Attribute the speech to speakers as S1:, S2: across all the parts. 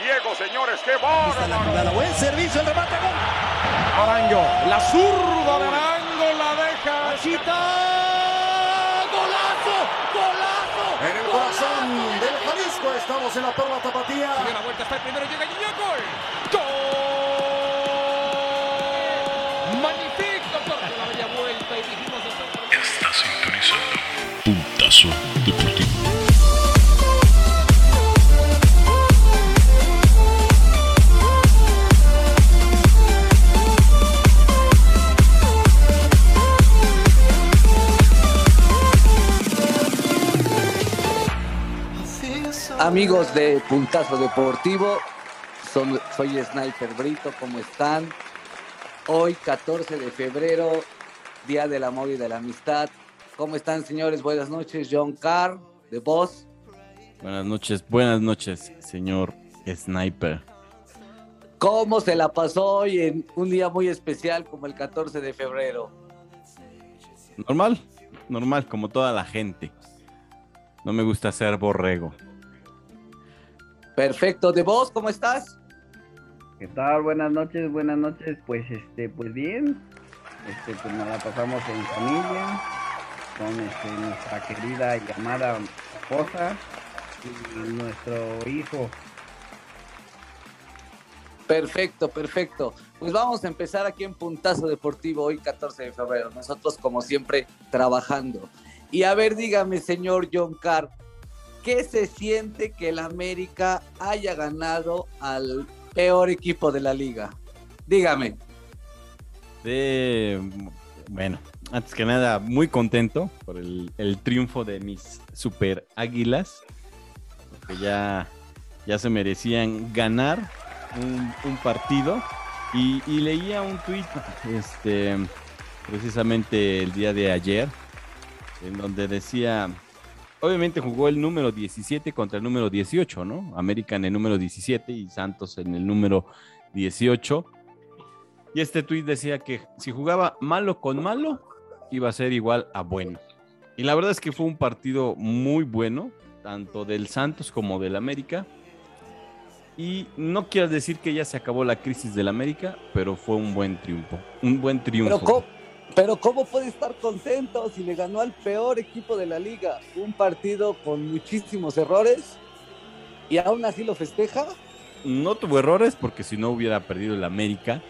S1: ciego, señores. ¡Qué bárbaro!
S2: Buen servicio, el remate, gol.
S3: Arango, la zurda de Arango la deja.
S2: Chita. ¡Golazo! ¡Golazo!
S4: En el corazón del Jalisco estamos en la perla tapatía.
S3: Sigue la vuelta, está el primero, llega Guiñac, gol. ¡Gol! Magnífico, porque la bella vuelta y dijimos.
S5: Está sintonizando Puntazo Deportivo.
S6: Amigos de Puntazo Deportivo, son- soy Sniper Brito, ¿cómo están? Hoy, 14 de febrero, Día del Amor y de la Amistad. ¿Cómo están, señores? Buenas noches, John Carr, de Voz.
S7: Buenas noches, buenas noches, señor Sniper.
S6: ¿Cómo se la pasó hoy en un día muy especial como el 14 de febrero?
S7: Normal, normal, como toda la gente. No me gusta ser borrego.
S6: Perfecto, de Voz, ¿cómo estás?
S8: ¿Qué tal? Buenas noches, buenas noches. Pues este, pues bien. Este, pues nos la pasamos en familia con este, nuestra querida y amada esposa y nuestro hijo.
S6: Perfecto, perfecto. Pues vamos a empezar aquí en Puntazo Deportivo hoy 14 de febrero. Nosotros como siempre trabajando. Y a ver, dígame, señor John Carr, ¿qué se siente que el América haya ganado al peor equipo de la liga? Dígame.
S7: Bueno, antes que nada, muy contento por el, triunfo de mis super águilas. Que ya, ya se merecían ganar un, partido. Y, y leía un tuit este, precisamente el día de ayer, en donde decía, obviamente jugó el número 17 contra el número 18, ¿no? América en el número 17 y Santos en el número 18. Y este tuit decía que si jugaba malo con malo, iba a ser igual a bueno. Y la verdad es que fue un partido muy bueno, tanto del Santos como del América. Y no quiero decir que ya se acabó la crisis del América, pero fue un buen triunfo. Un buen triunfo.
S6: Pero ¿cómo, pero ¿cómo puede estar contento si le ganó al peor equipo de la liga? Un partido con muchísimos errores y aún así lo festeja.
S7: no tuvo errores porque si no hubiera perdido el América.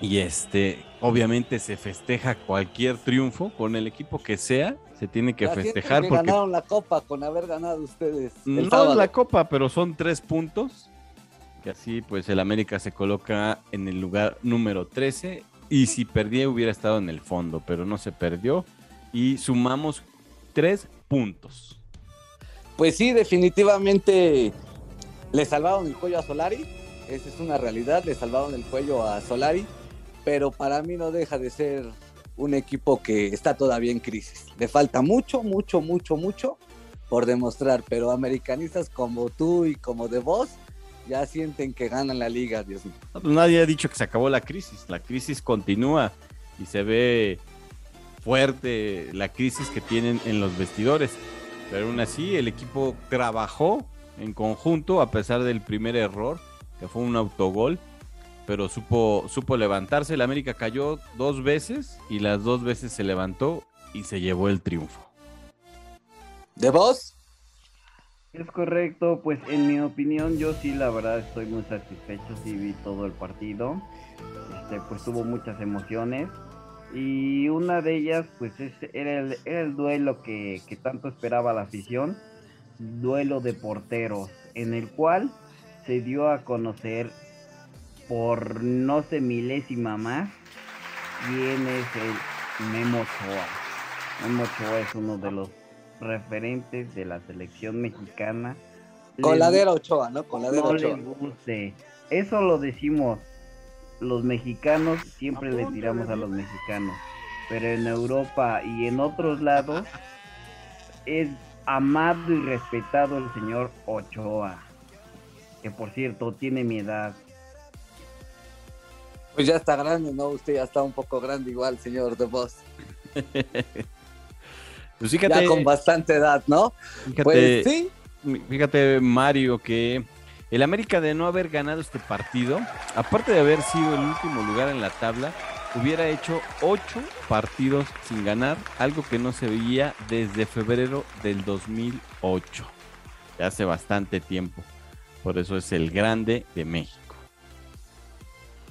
S7: Y este, obviamente se festeja cualquier triunfo con el equipo que sea, se tiene que
S6: sienten
S7: festejar
S6: que
S7: porque
S6: ganaron la copa con haber ganado ustedes.
S7: no
S6: sábado.
S7: la copa, pero son tres puntos. Que así pues el América se coloca en el lugar número 13 y si perdía hubiera estado en el fondo, pero no se perdió y sumamos tres puntos.
S6: Pues sí, definitivamente le salvaron el cuello a Solari. Esa es una realidad, le salvaron el cuello a Solari. Pero para mí no deja de ser un equipo que está todavía en crisis. Le falta mucho, mucho, mucho, mucho por demostrar. Pero americanistas como tú y como de vos ya sienten que ganan la liga, Dios mío.
S7: Pues nadie ha dicho que se acabó la crisis. La crisis continúa y se ve fuerte la crisis que tienen en los vestidores. Pero aún así, el equipo trabajó en conjunto a pesar del primer error, que fue un autogol. Pero supo, supo levantarse. El América cayó dos veces y las dos veces se levantó y se llevó el triunfo.
S6: ¿De vos?
S8: Es correcto, pues en mi opinión yo sí la verdad estoy muy satisfecho, sí vi todo el partido, este, pues tuvo muchas emociones y una de ellas pues es- era, el, era el duelo que, que tanto esperaba la afición, duelo de porteros, en el cual se dio a conocer por no sé milésima más quién es el Memo Ochoa. Memo Ochoa es uno de los referentes de la selección mexicana.
S6: Coladera Ochoa, ¿no? Coladera
S8: no
S6: Ochoa.
S8: les guste. Eso lo decimos los mexicanos, siempre le tiramos a los mexicanos. Pero en Europa y en otros lados es amado y respetado el señor Ochoa. Que por cierto tiene mi edad.
S6: Pues ya está grande, ¿no? Usted ya está un poco grande igual, señor de vos.
S7: Pues fíjate,
S6: Ya con bastante edad, ¿no?
S7: fíjate,
S6: Pues sí,
S7: fíjate, Mario, que El América de no haber ganado este partido, aparte de haber sido el último lugar en la tabla, hubiera hecho ocho partidos sin ganar, algo que no se veía desde febrero del 2008. Ya hace bastante tiempo. Por eso es el grande de México.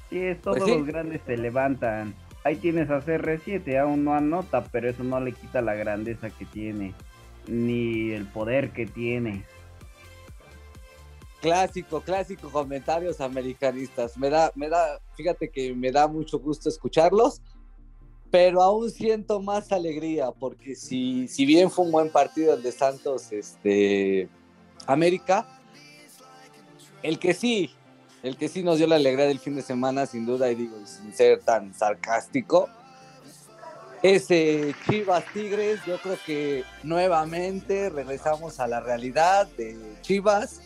S8: Sí, es, todos
S6: Pues sí.
S8: los grandes se levantan. Ahí tienes a CR7, aún no anota, pero eso no le quita la grandeza que tiene, ni el poder que tiene.
S6: Clásico, clásico comentarios americanistas. Me da, me da, fíjate que me da mucho gusto escucharlos, pero aún siento más alegría porque si, si bien fue un buen partido el de Santos, este, América, el que sí, el que sí nos dio la alegría del fin de semana, sin duda, y digo, sin ser tan sarcástico, ese Chivas Tigres, yo creo que nuevamente regresamos a la realidad de Chivas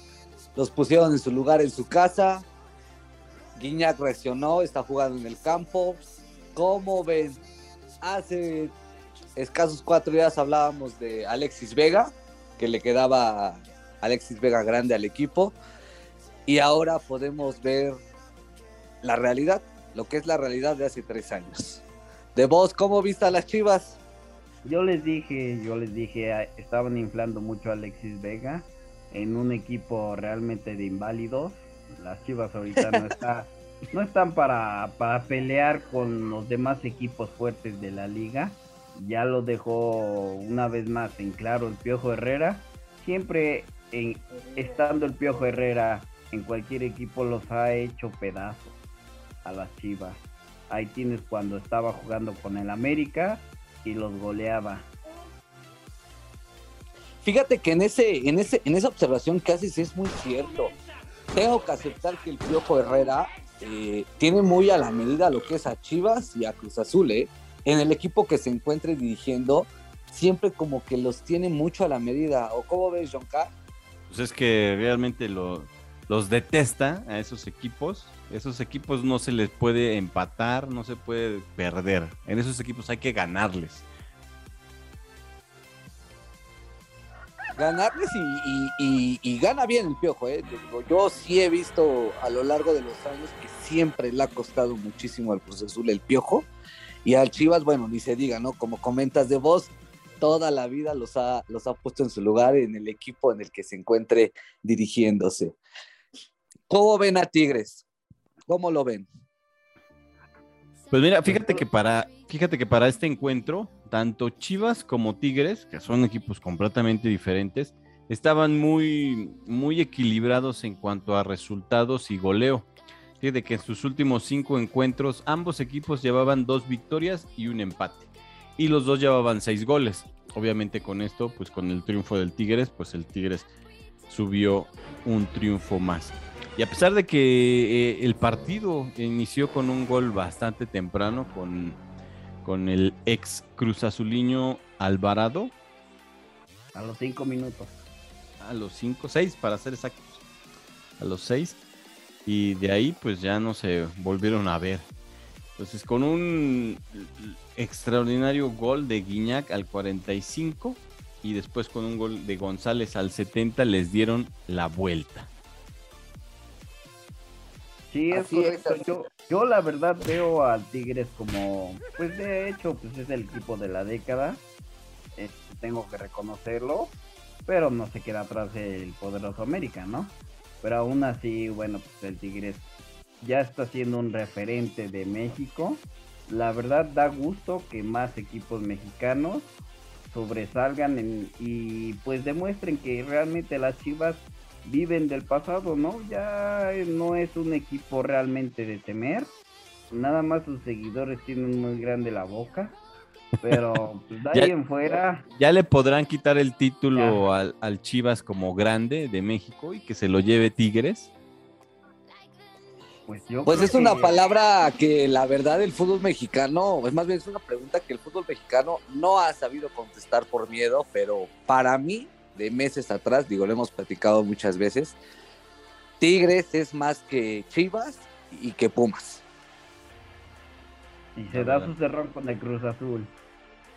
S6: los pusieron en su lugar en su casa. Guiñac reaccionó, está jugando en el campo. ¿Cómo ven? Hace escasos cuatro días hablábamos de Alexis Vega, que le quedaba Alexis Vega grande al equipo. Y ahora podemos ver la realidad, lo que es la realidad de hace tres años. De vos, ¿cómo viste a las chivas?
S8: Yo les dije, yo les dije, ah, estaban inflando mucho a Alexis Vega en un equipo realmente de inválidos. Las Chivas ahorita no está, no están para, para pelear con los demás equipos fuertes de la liga. Ya lo dejó una vez más en claro el Piojo Herrera. Siempre en- estando el Piojo Herrera en cualquier equipo los ha hecho pedazos a las Chivas. Ahí tienes cuando estaba jugando con el América y los goleaba.
S6: Fíjate que en ese, en ese, en esa observación que haces es muy cierto. Tengo que aceptar que el Piojo Herrera eh, tiene muy a la medida lo que es a Chivas y a Cruz Azul, ¿eh? En el equipo que se encuentre dirigiendo, siempre como que los tiene mucho a la medida. ¿O cómo ves, John K?
S7: Pues es que realmente lo- los detesta a esos equipos. Esos equipos no se les puede empatar, no se puede perder. En esos equipos hay que ganarles.
S6: ganarles y, y- y- y gana bien el piojo. ¿eh? Yo sí he visto a lo largo de los años que siempre le ha costado muchísimo al Cruz Azul el piojo y al Chivas, bueno, ni se diga, ¿no? Como comentas de vos, toda la vida los ha, los ha puesto en su lugar en el equipo en el que se encuentre dirigiéndose. ¿Cómo ven a Tigres? ¿Cómo lo ven?
S7: Pues mira, fíjate que para, fíjate que para este encuentro, tanto Chivas como Tigres, que son equipos completamente diferentes, estaban muy, muy equilibrados en cuanto a resultados y goleo. Fíjate que en sus últimos cinco encuentros, ambos equipos llevaban dos victorias y un empate. Y los dos llevaban seis goles. Obviamente con esto, pues con el triunfo del Tigres, pues el Tigres subió un triunfo más. Y a pesar de que eh, el partido inició con un gol bastante temprano con, con el ex Cruz Azuliño Alvarado
S8: A los cinco minutos.
S7: a los 5, 6 para ser exactos, a los 6 y de ahí pues ya no se volvieron a ver. Entonces con un extraordinario gol de Guiñac al 45 y después con un gol de González al 70 les dieron la vuelta.
S8: Sí, es
S6: Así es,
S8: correcto.
S6: así
S8: Yo, yo la verdad veo al Tigres como, pues de hecho, pues es el equipo de la década. Este, tengo que reconocerlo, pero no se queda atrás el poderoso América, ¿no? Pero aún así, bueno, pues el Tigres ya está siendo un referente de México. La verdad da gusto que más equipos mexicanos sobresalgan en- y pues demuestren que realmente las Chivas viven del pasado, ¿no? Ya no es un equipo realmente de temer. Nada más sus seguidores tienen muy grande la boca. Pero pues, de ahí
S7: Ya-
S8: en fuera,
S7: Ya le podrán quitar el título al, al Chivas como grande de México y que se lo lleve Tigres.
S8: pues yo
S6: Pues es una palabra que la verdad el fútbol mexicano, es más bien es una pregunta que el fútbol mexicano no ha sabido contestar por miedo, pero para mí, de meses atrás, digo, lo hemos platicado muchas veces, Tigres es más que Chivas y que Pumas.
S8: Y se da su cerrón con el Cruz Azul.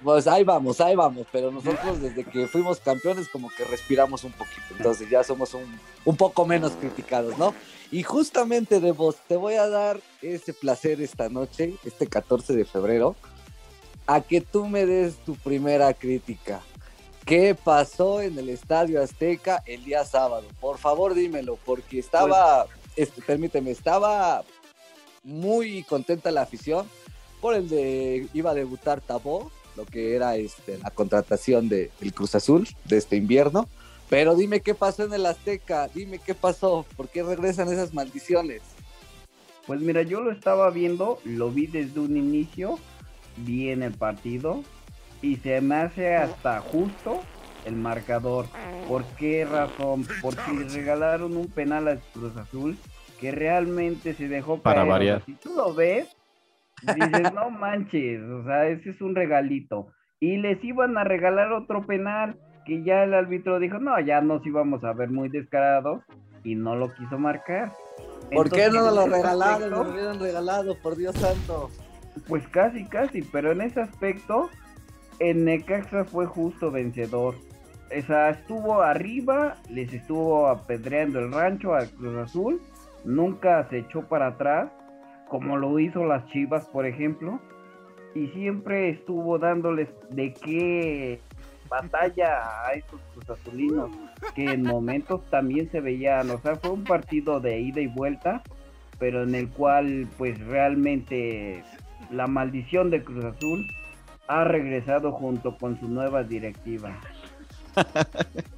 S6: Pues ahí vamos, ahí vamos, pero nosotros desde que fuimos campeones como que respiramos un poquito, entonces ya somos un, un poco menos criticados, ¿no? Y justamente de vos, te voy a dar ese placer esta noche, este 14 de febrero, a que tú me des tu primera crítica. ¿Qué pasó en el Estadio Azteca el día sábado? Por favor, dímelo, porque estaba, este, permíteme, estaba muy contenta la afición por el de iba a debutar Tabó, lo que era este, la contratación del Cruz Azul de este invierno. Pero dime qué pasó en el Azteca, dime qué pasó, por qué regresan esas maldiciones.
S8: Pues mira, yo lo estaba viendo, lo vi desde un inicio, vi en el partido y se me hace hasta justo el marcador. ¿Por qué razón? Porque le regalaron un penal al Cruz Azul que realmente se dejó
S7: Para
S8: caer.
S7: Variar.
S8: si tú lo ves, dices, no manches, o sea, ese es un regalito. Y les iban a regalar otro penal que ya el árbitro dijo, no, ya nos íbamos a ver muy descarados y no lo quiso marcar.
S6: ¿Por qué no lo regalaron?
S8: aspecto,
S6: lo hubieran regalado, por Dios santo.
S8: Pues casi, casi, pero en ese aspecto, el Necaxa fue justo vencedor. O sea, estuvo arriba, les estuvo apedreando el rancho al Cruz Azul, nunca se echó para atrás, como lo hizo las Chivas, por ejemplo, y siempre estuvo dándoles de qué batalla a estos Cruz Azulinos, que en momentos también se veían, o sea, fue un partido de ida y vuelta, pero en el cual pues realmente la maldición de Cruz Azul ha regresado junto con su nueva directiva.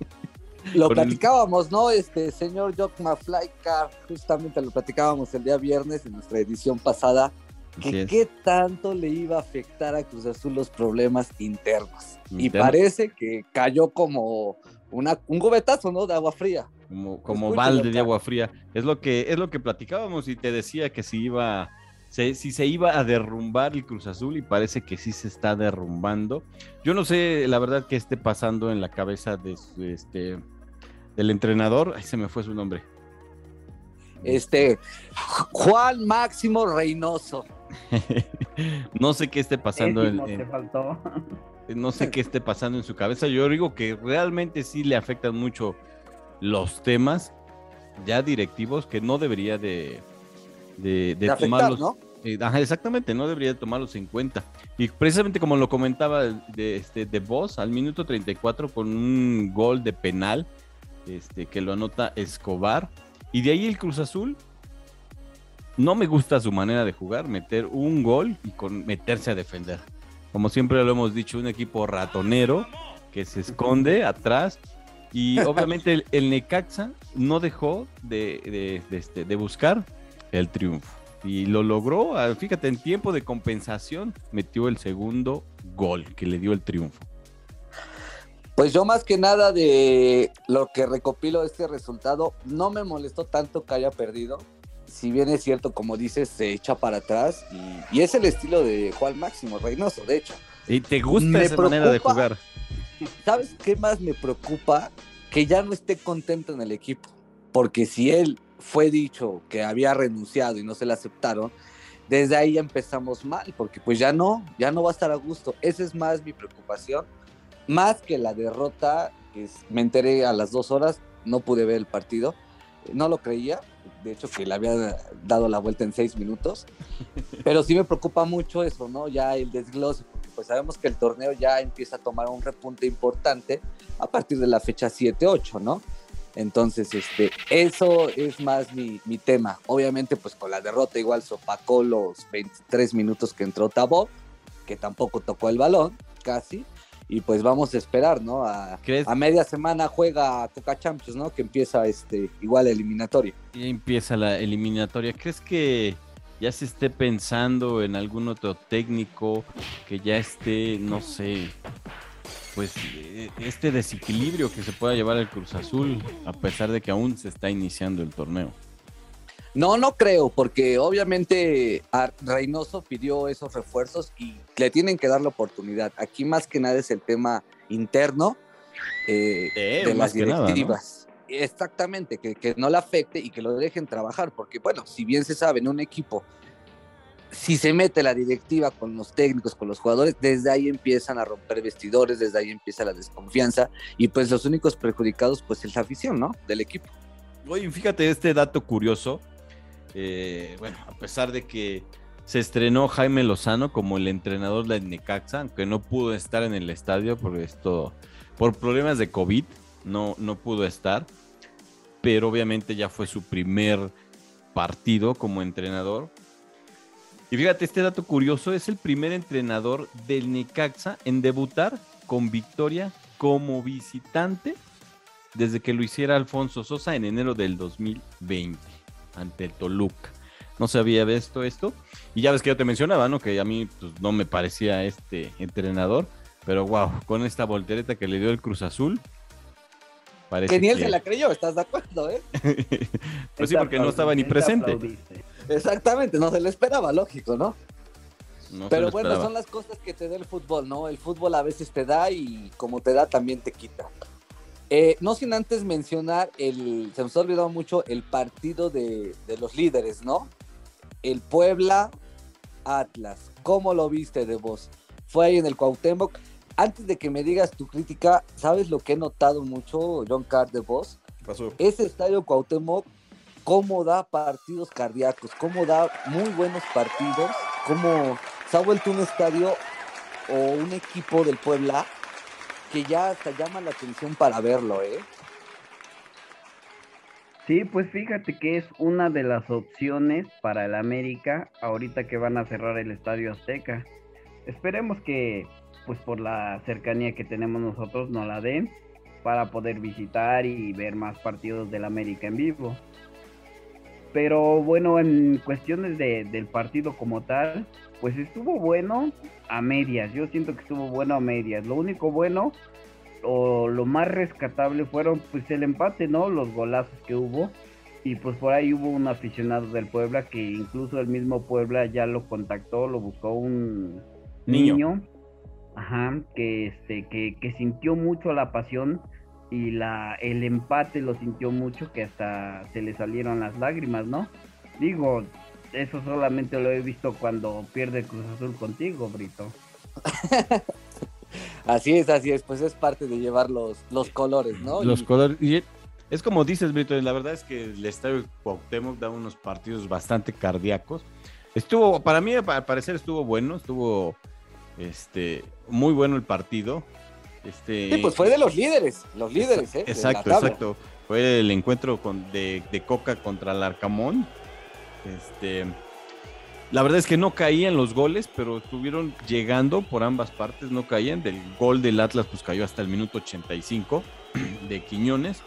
S6: Lo platicábamos, ¿no? Este señor Jock Maflaika, justamente lo platicábamos el día viernes en nuestra edición pasada, que qué tanto le iba a afectar a Cruz Azul los problemas internos. Y parece que cayó como una, un gobetazo, ¿no? De agua fría.
S7: como, como balde de agua fría. Es lo que es lo que platicábamos y te decía que si iba se- si se iba a derrumbar el Cruz Azul y parece que sí se está derrumbando. Yo no sé la verdad qué esté pasando en la cabeza de su- este del entrenador, ay, se me fue su nombre.
S6: Este, Juan Máximo Reynoso.
S7: no sé qué esté pasando en, en-
S8: faltó.
S7: no sé qué esté pasando en su cabeza. Yo digo que realmente sí le afectan mucho los temas ya directivos que no debería de, de, de
S6: De afectar,
S7: tomarlos.
S6: ¿no?
S7: eh, ajá, exactamente, no debería de tomarlos en cuenta. Y precisamente como lo comentaba de, este, de Voz, al minuto 34 con un gol de penal este, que lo anota Escobar. Y de ahí el Cruz Azul. No me gusta su manera de jugar, meter un gol y con meterse a defender. Como siempre lo hemos dicho, un equipo ratonero que se esconde atrás. Y obviamente el, el Necaxa no dejó de, de- de este, de buscar el triunfo. Y lo logró, ah, fíjate, en tiempo de compensación metió el segundo gol que le dio el triunfo.
S6: Pues yo más que nada de lo que recopilo de este resultado, no me molestó tanto que haya perdido. Si bien es cierto, como dices, se echa para atrás y, y es el estilo de Juan Máximo Reynoso, de hecho.
S7: ¿Y te gusta
S6: Me
S7: esa manera de jugar?
S6: ¿Sabes qué más me preocupa? Que ya no esté contento en el equipo. Porque si él fue dicho que había renunciado y no se le aceptaron, desde ahí ya empezamos mal, porque pues ya no, ya no va a estar a gusto. Esa es más mi preocupación. Más que la derrota, que es- me enteré a las dos horas, no pude ver el partido. No lo creía, de hecho que le había dado la vuelta en seis minutos. Pero sí me preocupa mucho eso, ¿no? Ya el desglose, porque pues sabemos que el torneo ya empieza a tomar un repunte importante a partir de la fecha 7-8, ¿no? Entonces, este, eso es más mi, mi tema. Obviamente, pues con la derrota igual sopacó los 23 minutos que entró Tabó, que tampoco tocó el balón, casi. Y pues vamos a esperar, ¿no? A, media semana juega Coca Champions, ¿no? Que empieza este, igual eliminatorio.
S7: Ya empieza la eliminatoria. ¿Crees que ya se esté pensando en algún otro técnico que ya esté, no sé, pues eh, este desequilibrio que se pueda llevar el Cruz Azul a pesar de que aún se está iniciando el torneo?
S6: No, no creo, porque obviamente a Reynoso pidió esos refuerzos y le tienen que dar la oportunidad. Aquí más que nada es el tema interno eh,
S7: De
S6: las
S7: que nada, ¿no?
S6: directivas. Exactamente, que, que no le afecte y que lo dejen trabajar, porque bueno, si bien se sabe, en un equipo si se mete la directiva con los técnicos, con los jugadores, desde ahí empiezan a romper vestidores, desde ahí empieza la desconfianza y pues los únicos perjudicados pues es la afición, ¿no? Del equipo.
S7: Oye, fíjate este dato curioso. Eh, bueno, a pesar de que se estrenó Jaime Lozano como el entrenador de Necaxa, aunque no pudo estar en el estadio por esto, por problemas de COVID, no, no pudo estar, pero obviamente ya fue su primer partido como entrenador. Y fíjate, este dato curioso es el primer entrenador del Necaxa en debutar con victoria como visitante desde que lo hiciera Alfonso Sosa en enero del 2020 ante el Toluca. No se había visto esto. Y ya ves que yo te mencionaba, ¿no? Que a mí pues, no me parecía este entrenador. Pero wow, con esta voltereta que le dio el Cruz Azul.
S6: Parece que ni él se la creyó, ¿estás de acuerdo, eh?
S7: pues sí, porque no estaba ni presente.
S6: Exactamente, no se le esperaba, lógico, ¿no? Pero bueno, son las cosas que te da el fútbol, ¿no? El fútbol a veces te da y como te da también te quita. Eh, no sin antes mencionar, el, se nos ha olvidado mucho el partido de, de los líderes, ¿no? El Puebla Atlas. ¿Cómo lo viste de vos? Fue ahí en el Cuauhtémoc. Antes de que me digas tu crítica, ¿sabes lo que he notado mucho, John Carr de vos?
S7: Pasó.
S6: Ese estadio Cuauhtémoc, cómo da partidos cardíacos, cómo da muy buenos partidos, cómo se ha vuelto un estadio o un equipo del Puebla que ya hasta llama la atención para verlo, ¿eh?
S8: Sí, pues fíjate que es una de las opciones para el América ahorita que van a cerrar el Estadio Azteca. Esperemos que, pues por la cercanía que tenemos nosotros, no la den para poder visitar y ver más partidos del América en vivo. Pero bueno, en cuestiones de, del partido como tal, pues estuvo bueno a medias. Yo siento que estuvo bueno a medias. Lo único bueno o lo más rescatable fueron pues el empate, ¿no? Los golazos que hubo. Y pues por ahí hubo un aficionado del Puebla que incluso el mismo Puebla ya lo contactó, lo buscó un niño, ajá, que este, que, que sintió mucho la pasión y la el empate lo sintió mucho que hasta se le salieron las lágrimas, ¿no? Digo, eso solamente lo he visto cuando pierde Cruz Azul contigo, Brito.
S6: Así es, así es, pues es parte de llevar los, los colores, ¿no?
S7: Los colores, y es como dices, Brito, la verdad es que el Estadio Cuauhtémoc da unos partidos bastante cardíacos. Estuvo, para mí, al parecer estuvo bueno, estuvo este, muy bueno el partido. Este,
S6: sí, pues fue de los líderes, los líderes, ¿eh?
S7: Exacto, exacto. Fue el encuentro con, de, de Coca contra el Arcamón. Este, la verdad es que no caían los goles, pero estuvieron llegando por ambas partes, no caían. Del gol del Atlas, pues cayó hasta el minuto 85 de Quiñones.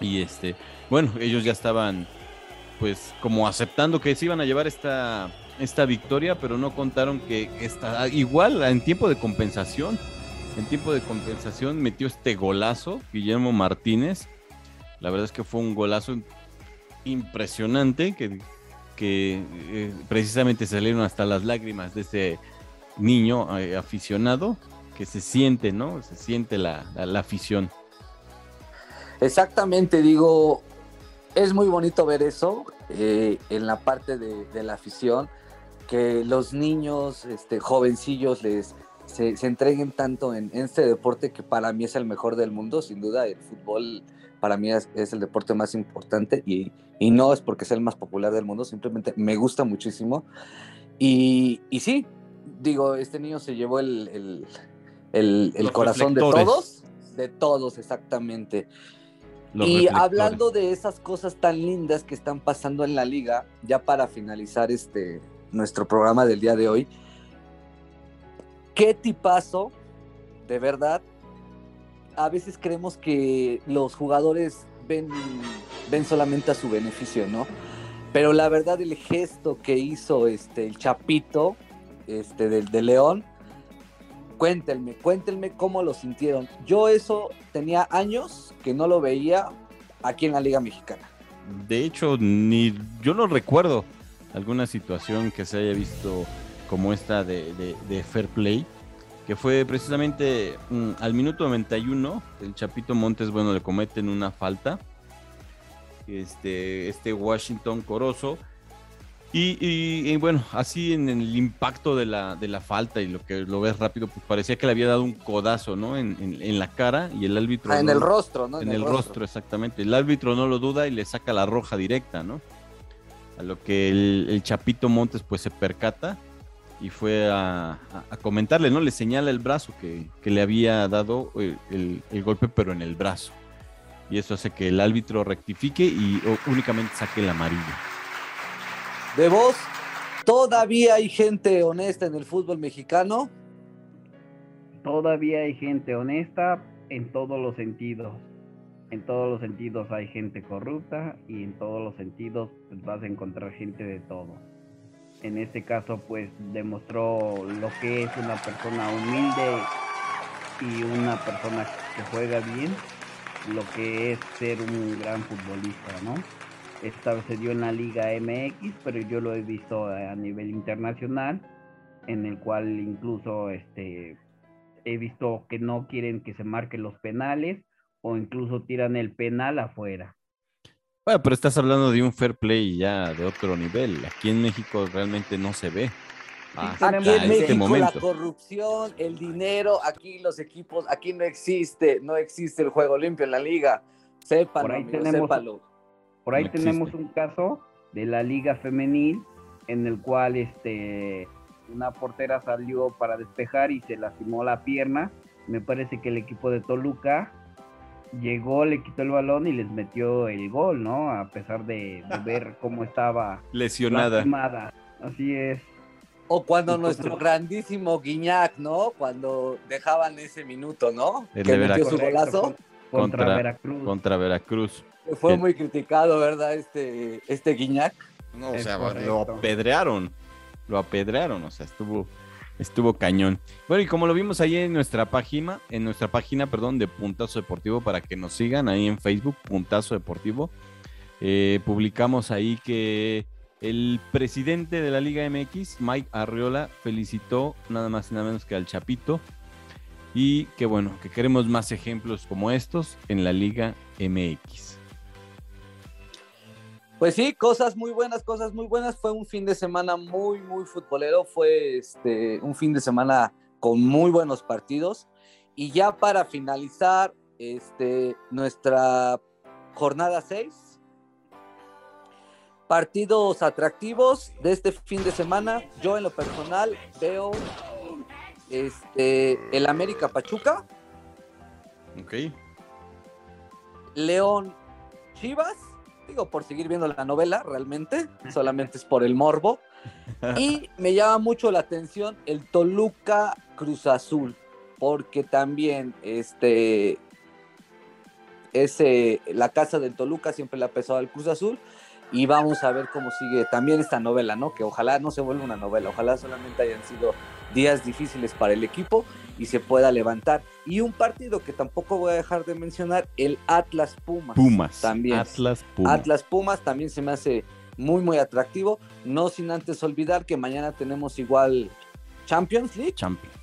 S7: Y este, bueno, ellos ya estaban, pues, como aceptando que se iban a llevar esta, esta victoria, pero no contaron que está igual en tiempo de compensación. En tiempo de compensación metió este golazo Guillermo Martínez. La verdad es que fue un golazo impresionante que que eh, precisamente salieron hasta las lágrimas de ese niño eh, aficionado que se siente, ¿no? Se siente la, afición.
S6: Exactamente, digo, es muy bonito ver eso eh, en la parte de, la afición, que los niños, este, jovencillos, les se, entreguen tanto en, este deporte que para mí es el mejor del mundo, sin duda, el fútbol para mí es, el deporte más importante y, no es porque sea el más popular del mundo, simplemente me gusta muchísimo. Y, y sí, digo, este niño se llevó el, corazón de todos, de todos exactamente. y hablando de esas cosas tan lindas que están pasando en la liga, ya para finalizar este nuestro programa del día de hoy, qué tipazo, de verdad, a veces creemos que los jugadores ven, ven solamente a su beneficio, ¿no? Pero la verdad el gesto que hizo este, el Chapito este, del de León, cuéntenme, cuéntenme cómo lo sintieron. Yo eso tenía años que no lo veía aquí en la Liga Mexicana.
S7: De hecho, ni yo no recuerdo alguna situación que se haya visto como esta de, de Fair Play que fue precisamente mm, al minuto 91, el Chapito Montes, bueno, le cometen una falta. Este, este Washington Corozo. Y, y- y bueno, así en el impacto de la, de la falta y lo que lo ves rápido, pues parecía que le había dado un codazo, ¿no? En, en- en la cara y el árbitro.
S6: Ah, en
S7: no-
S6: el rostro, ¿no?
S7: En el rostro, exactamente. El árbitro no lo duda y le saca la roja directa, ¿no? A lo que el, el Chapito Montes pues se percata y fue a, a- a comentarle, ¿no? Le señala el brazo que, que le había dado eh, el, el golpe, pero en el brazo. Y eso hace que el árbitro rectifique y o- únicamente saque el amarillo.
S6: De vos, todavía hay gente honesta en el fútbol mexicano.
S8: Todavía hay gente honesta en todos los sentidos. En todos los sentidos hay gente corrupta y en todos los sentidos pues, vas a encontrar gente de todo. En este caso pues demostró lo que es una persona humilde y una persona que juega bien, lo que es ser un gran futbolista, ¿no? Esta vez se dio en la Liga MX, pero yo lo he visto a nivel internacional, en el cual incluso este he visto que no quieren que se marquen los penales o incluso tiran el penal afuera.
S7: Bueno, pero estás hablando de un fair play ya de otro nivel. Aquí en México realmente no se ve. Hasta
S6: Aquí
S8: tenemos
S6: en
S7: este
S6: México
S7: momento.
S6: la corrupción, el dinero, aquí los equipos, aquí no existe, no existe el juego limpio en la liga. Sépalo,
S8: Por ahí
S6: amigo,
S8: tenemos-
S6: sépalo.
S8: Por ahí
S7: No
S8: tenemos un caso de la liga femenil en el cual este una portera salió para despejar y se lastimó la pierna. Me parece que el equipo de Toluca llegó, le quitó el balón y les metió el gol, ¿no? A pesar de, de ver cómo estaba
S7: Lesionada.
S8: lastimada. Así es.
S6: O cuando
S8: Entonces-
S6: nuestro grandísimo Guiñac, ¿no? Cuando dejaban ese minuto, ¿no?
S7: El
S6: que
S7: de
S6: metió su golazo.
S8: con- contra,
S7: Contra-
S8: Veracruz.
S7: Contra Veracruz.
S6: Fue
S7: El-
S6: muy criticado, ¿verdad? Este, este Guiñac.
S7: No, o
S8: Es
S7: sea, lo
S8: correcto.
S7: apedrearon. Lo apedrearon, o sea, estuvo, estuvo cañón. Bueno, y como lo vimos ahí en nuestra página, en nuestra página, perdón, de Puntazo Deportivo, para que nos sigan ahí en Facebook, Puntazo Deportivo, eh, publicamos ahí que el presidente de la Liga MX, Mike Arriola, felicitó nada más y nada menos que al Chapito. Y que bueno, que queremos más ejemplos como estos en la Liga MX.
S6: Pues sí, cosas muy buenas, cosas muy buenas. Fue un fin de semana muy, muy futbolero. Fue este, un fin de semana con muy buenos partidos. Y ya para finalizar este, nuestra jornada 6, partidos atractivos de este fin de semana. Yo en lo personal veo este, el América Pachuca,
S7: ¿Ok?
S6: León Chivas, digo por seguir viendo la novela realmente, solamente es por el morbo. Y me llama mucho la atención el Toluca Cruz Azul, porque también este ese la casa del Toluca siempre le ha pesado al Cruz Azul y vamos a ver cómo sigue también esta novela, ¿no? Que ojalá no se vuelva una novela, ojalá solamente hayan sido días difíciles para el equipo y se pueda levantar. Y un partido que tampoco voy a dejar de mencionar, el Atlas Pumas.
S7: Pumas.
S6: También.
S7: Atlas Pumas.
S6: Atlas Pumas también se me hace muy, muy atractivo. No sin antes olvidar que mañana tenemos igual Champions League,
S7: Champions.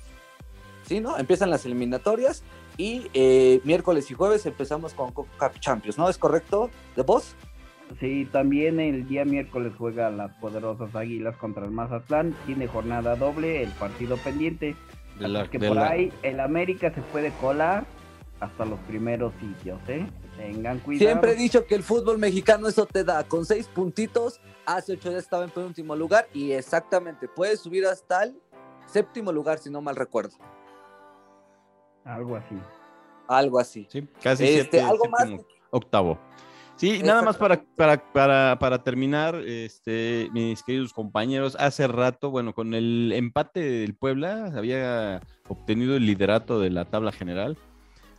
S6: ¿sí? ¿No? Empiezan las eliminatorias y eh, miércoles y jueves empezamos con Coca Champions, ¿no? ¿Es correcto? ¿De vos?
S8: Sí, también el día miércoles juega las poderosas Águilas contra el Mazatlán. Tiene jornada doble, el partido pendiente.
S7: De la-
S8: que
S7: de
S8: por
S7: la-
S8: ahí el América se puede colar hasta los primeros sitios, ¿eh? Tengan cuidado.
S6: Siempre he dicho que el fútbol mexicano eso te da. Con seis puntitos, hace ocho días estaba en penúltimo lugar y exactamente, puedes subir hasta el séptimo lugar, si no mal recuerdo.
S8: Algo así.
S6: Algo así.
S7: Sí, casi
S6: Este,
S7: siete,
S6: algo más.
S7: octavo. Sí, nada más para, para, para, para terminar, este, mis queridos compañeros, hace rato, bueno, con el empate del Puebla, había obtenido el liderato de la tabla general.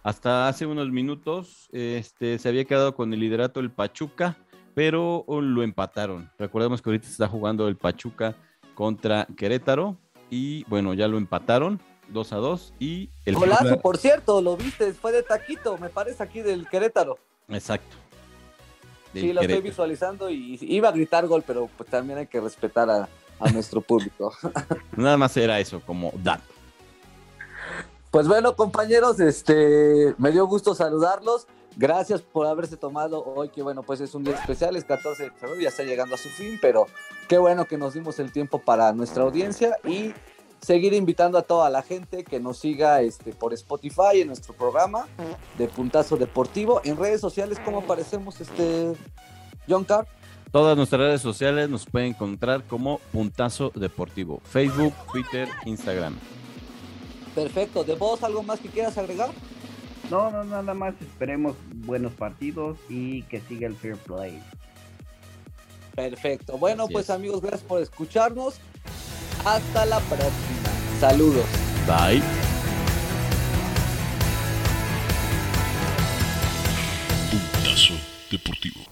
S7: Hasta hace unos minutos, este, se había quedado con el liderato el Pachuca, pero lo empataron. Recordemos que ahorita se está jugando el Pachuca contra Querétaro y bueno, ya lo empataron 2 a 2 y el
S6: Golazo,
S7: Puebla-
S6: por cierto, lo viste, fue de taquito, me parece aquí del Querétaro.
S7: Exacto.
S6: Sí, lo estoy visualizando y iba a gritar gol, pero pues también hay que respetar a, a nuestro público.
S7: Nada más era eso, como dato.
S6: Pues bueno, compañeros, este, me dio gusto saludarlos. Gracias por haberse tomado hoy, que bueno, pues es un día especial, es 14 de febrero, ya está llegando a su fin, pero qué bueno que nos dimos el tiempo para nuestra audiencia y seguir invitando a toda la gente que nos siga este, por Spotify en nuestro programa de Puntazo Deportivo. En redes sociales, ¿cómo aparecemos, este, John Carr?
S7: Todas nuestras redes sociales nos pueden encontrar como Puntazo Deportivo. Facebook, Twitter, Instagram.
S6: Perfecto. ¿De vos algo más que quieras agregar?
S8: No, no, nada más. Esperemos buenos partidos y que siga el fair play.
S6: Perfecto. Bueno,
S7: Así
S6: pues
S7: es.
S6: amigos, gracias por escucharnos. Hasta la próxima. Saludos.
S7: Bye.
S5: Puntazo Deportivo.